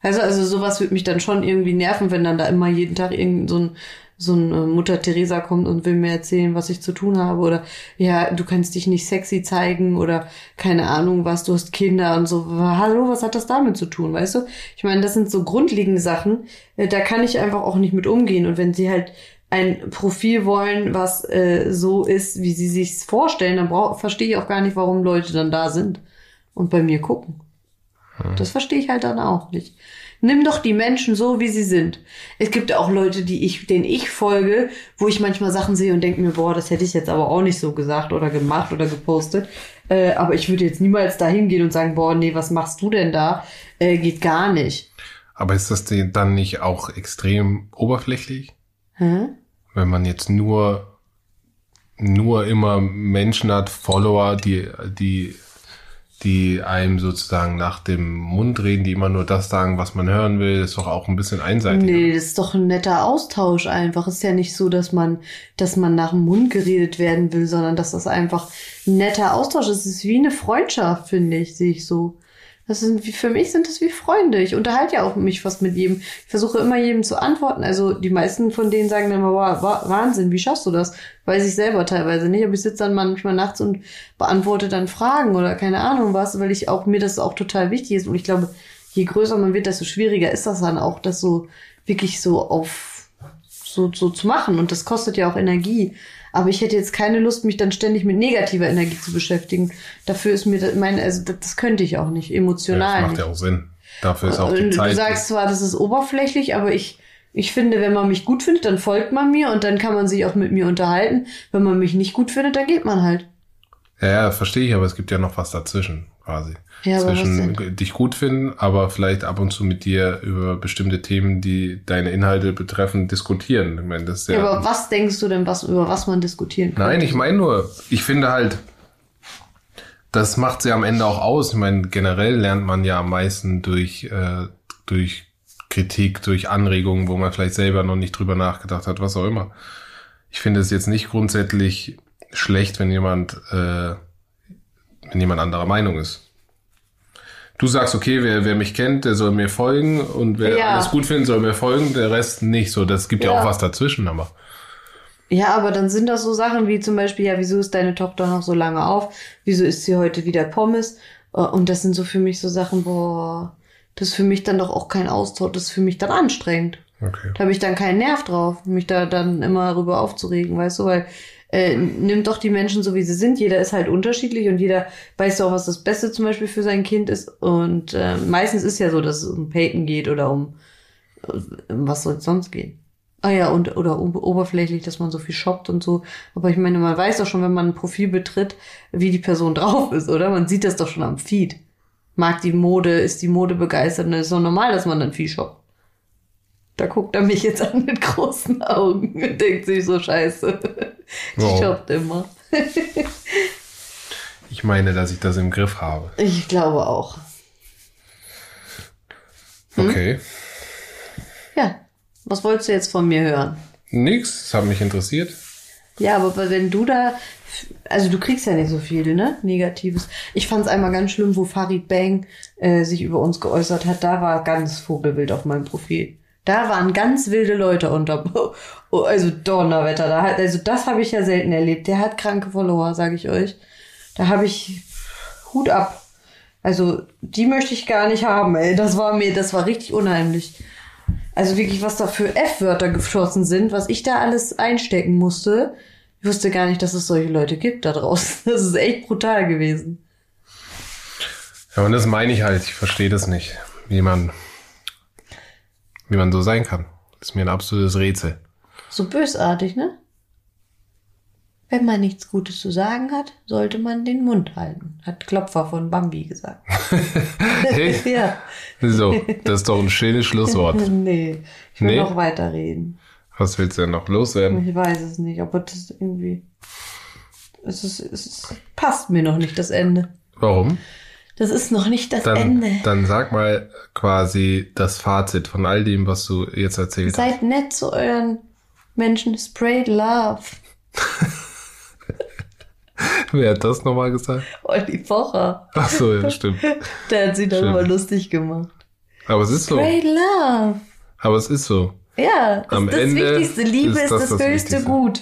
Also, also sowas würde mich dann schon irgendwie nerven, wenn dann da immer jeden Tag irgend so ein, so ein äh, Mutter Teresa kommt und will mir erzählen, was ich zu tun habe oder ja, du kannst dich nicht sexy zeigen oder keine Ahnung was, du hast Kinder und so. Hallo, was hat das damit zu tun, weißt du? Ich meine, das sind so grundlegende Sachen, äh, da kann ich einfach auch nicht mit umgehen und wenn sie halt ein Profil wollen, was äh, so ist, wie sie sich's vorstellen, dann brauch, verstehe ich auch gar nicht, warum Leute dann da sind und bei mir gucken. Das verstehe ich halt dann auch nicht. Nimm doch die Menschen so, wie sie sind. Es gibt auch Leute, die ich, denen ich folge, wo ich manchmal Sachen sehe und denke mir, boah, das hätte ich jetzt aber auch nicht so gesagt oder gemacht oder gepostet. Äh, aber ich würde jetzt niemals da hingehen und sagen, boah, nee, was machst du denn da? Äh, geht gar nicht. Aber ist das denn dann nicht auch extrem oberflächlich? Hä? Wenn man jetzt nur, nur immer Menschen hat, Follower, die, die, die einem sozusagen nach dem Mund reden, die immer nur das sagen, was man hören will, ist doch auch ein bisschen einseitig. Nee, das ist doch ein netter Austausch einfach. Ist ja nicht so, dass man, dass man nach dem Mund geredet werden will, sondern dass das einfach ein netter Austausch ist. Es ist wie eine Freundschaft, finde ich, sehe ich so. Das sind wie, für mich sind das wie Freunde. Ich unterhalte ja auch mich fast mit jedem. Ich versuche immer jedem zu antworten. Also die meisten von denen sagen dann immer, wow, wa- Wahnsinn, wie schaffst du das? Weiß ich selber teilweise nicht. Aber ich sitze dann manchmal nachts und beantworte dann Fragen oder keine Ahnung was, weil ich auch, mir das auch total wichtig ist. Und ich glaube, je größer man wird, desto schwieriger ist das dann auch, das so wirklich so auf so, so zu machen. Und das kostet ja auch Energie. Aber ich hätte jetzt keine Lust, mich dann ständig mit negativer Energie zu beschäftigen. Dafür ist mir das, meine, also das, das könnte ich auch nicht, Ja, emotional das macht nicht. ja auch Sinn. Dafür ist auch die Zeit. du sagst zwar, das ist oberflächlich, aber ich, ich finde, wenn man mich gut findet, dann folgt man mir und dann kann man sich auch mit mir unterhalten. Wenn man mich nicht gut findet, dann geht man halt. ja, ja, verstehe ich, aber es gibt ja noch was dazwischen, quasi. Ja, Zwischen dich gut finden, aber vielleicht ab und zu mit dir über bestimmte Themen, die deine Inhalte betreffen, diskutieren. Ich meine, das ist ja, Ja, aber was denkst du denn, was, über was man diskutieren kann? Nein, ich meine nur, ich finde halt, das macht sie am Ende auch aus. Ich meine, generell lernt man ja am meisten durch, äh, durch Kritik, durch Anregungen, wo man vielleicht selber noch nicht drüber nachgedacht hat, was auch immer. Ich finde es jetzt nicht grundsätzlich schlecht, wenn jemand, äh, wenn jemand anderer Meinung ist. Du sagst, okay, wer, wer mich kennt, der soll mir folgen und wer Ja. alles gut findet, soll mir folgen, der Rest nicht so. Das gibt ja, Ja. auch was dazwischen, aber. Ja, aber dann sind das so Sachen wie zum Beispiel, ja, wieso ist deine Tochter noch so lange auf? Wieso isst sie heute wieder Pommes? Äh, Und das sind so für mich so Sachen, boah, das ist für mich dann doch auch kein Austausch, das ist für mich dann anstrengend. Okay. Da habe ich dann keinen Nerv drauf, mich da dann immer darüber aufzuregen, weißt du, weil äh, nimm doch die Menschen so, wie sie sind. Jeder ist halt unterschiedlich und jeder weiß auch, was das Beste zum Beispiel für sein Kind ist. Und äh, meistens ist ja so, dass es um Peyton geht oder um, um was soll es sonst gehen. Ah ja, und oder ober- oberflächlich, dass man so viel shoppt und so. Aber ich meine, man weiß doch schon, wenn man ein Profil betritt, wie die Person drauf ist, oder? Man sieht das doch schon am Feed. Mag die Mode, ist die Mode begeistert, dann ist doch normal, dass man dann viel shoppt. Da guckt er mich jetzt an mit großen Augen und denkt sich so scheiße. Die Wow. shoppt immer. Ich meine, dass ich das im Griff habe. Ich glaube auch. Hm? Okay. Ja. Was wolltest du jetzt von mir hören? Nix, das hat mich interessiert. Ja, aber wenn du da, also du kriegst ja nicht so viel, ne? Negatives. Ich fand es einmal ganz schlimm, wo Farid Bang äh, sich über uns geäußert hat. Da war ganz Vogelwild auf meinem Profil. Da waren ganz wilde Leute unter. Oh, also Donnerwetter. Da hat, also das habe ich ja selten erlebt. Der hat kranke Follower, sage ich euch. Da habe ich Hut ab. Also die möchte ich gar nicht haben, ey. Das war mir, das war richtig unheimlich. Also wirklich, was da für F-Wörter geschossen sind, was ich da alles einstecken musste. Ich wusste gar nicht, dass es solche Leute gibt da draußen. Das ist echt brutal gewesen. Ja, und das meine ich halt. Ich verstehe das nicht, wie man, wie man so sein kann. Das ist mir ein absolutes Rätsel. So bösartig, ne? Wenn man nichts Gutes zu sagen hat, sollte man den Mund halten, hat Klopfer von Bambi gesagt. Hey, ja. so, das ist doch ein schönes Schlusswort. Nee, ich will Nee? noch weiterreden. Was willst du denn noch loswerden? Ich weiß es nicht, aber das irgendwie. Es, ist, es ist, passt mir noch nicht, das Ende. Warum? Das ist noch nicht das Dann, Ende. dann sag mal quasi das Fazit von all dem, was du jetzt erzählt hast. Seid nett zu euren Menschen. Spread love. Wer hat das nochmal gesagt? Olli Pocher. Ach so, ja, stimmt. Der hat sich darüber lustig gemacht. Aber es ist so. Spread love. Aber es ist so. Ja, das Am ist das Ende Wichtigste. Liebe ist ist, das das, das höchste Wichtigste. Gut.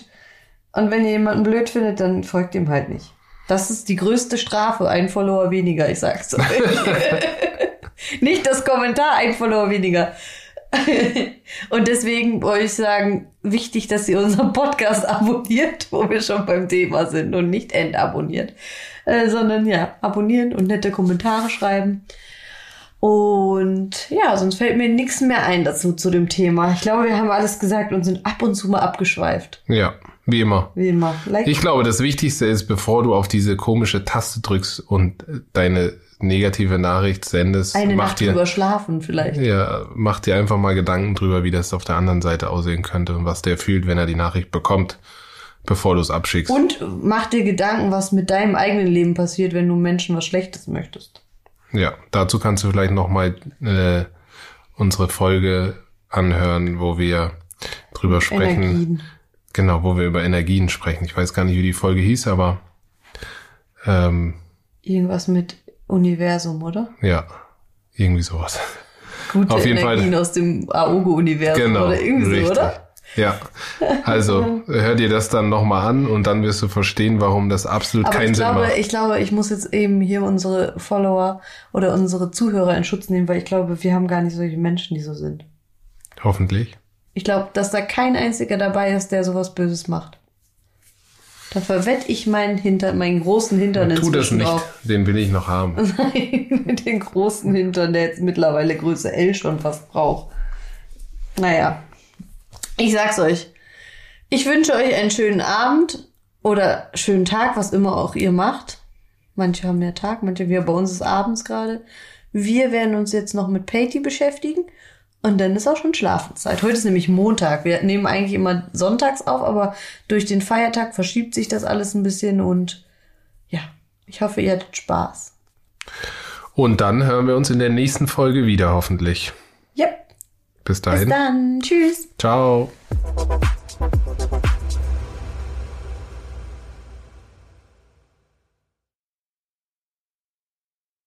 Und wenn ihr jemanden blöd findet, dann folgt ihm halt nicht. Das ist die größte Strafe. Ein Follower weniger, ich sag's euch. nicht das Kommentar, ein Follower weniger. Und deswegen wollte ich sagen, wichtig, dass ihr unseren Podcast abonniert, wo wir schon beim Thema sind und nicht entabonniert, äh, sondern ja, abonnieren und nette Kommentare schreiben. Und ja, sonst fällt mir nichts mehr ein dazu zu dem Thema. Ich glaube, wir haben alles gesagt und sind ab und zu mal abgeschweift. Ja, wie immer. Wie immer. Like Ich glaube, das Wichtigste ist, bevor du auf diese komische Taste drückst und deine negative Nachricht sendest, eine mach Nacht dir, drüber schlafen vielleicht. ja, mach dir einfach mal Gedanken drüber, wie das auf der anderen Seite aussehen könnte und was der fühlt, wenn er die Nachricht bekommt, bevor du es abschickst. Und mach dir Gedanken, was mit deinem eigenen Leben passiert, wenn du Menschen was Schlechtes möchtest. Ja, dazu kannst du vielleicht noch mal äh, unsere Folge anhören, wo wir drüber sprechen. Energien. Genau, wo wir über Energien sprechen. Ich weiß gar nicht, wie die Folge hieß, aber ähm, Irgendwas mit Universum, oder? ja, irgendwie sowas. Gute Auf jeden Energien Fall. aus dem Aogo-Universum Genau, oder irgendwie richtig. so, oder? Ja, also hör dir das dann nochmal an und dann wirst du verstehen, warum das absolut Aber keinen Sinn glaube, macht. ich glaube, ich muss jetzt eben hier unsere Follower oder unsere Zuhörer in Schutz nehmen, weil ich glaube, wir haben gar nicht solche Menschen, die so sind. Hoffentlich. Ich glaube, dass da kein einziger dabei ist, der sowas Böses macht. Da verwette ich meinen Hintern, meinen großen Hintern Tu das nicht, auf. den will ich noch haben. Nein, mit den großen Hintern, der jetzt mittlerweile Größe L schon fast braucht. Naja, ich sag's euch. Ich wünsche euch einen schönen Abend oder schönen Tag, was immer auch ihr macht. Manche haben ja Tag, manche wir bei uns ist abends gerade. Wir werden uns jetzt noch mit Patty beschäftigen und dann ist auch schon Schlafenszeit. Heute ist nämlich Montag. Wir nehmen eigentlich immer sonntags auf, aber durch den Feiertag verschiebt sich das alles ein bisschen und ja, ich hoffe, ihr hattet Spaß. Und dann hören wir uns in der nächsten Folge wieder, hoffentlich. Yep. Bis Bis dahin. dann. Tschüss. Ciao.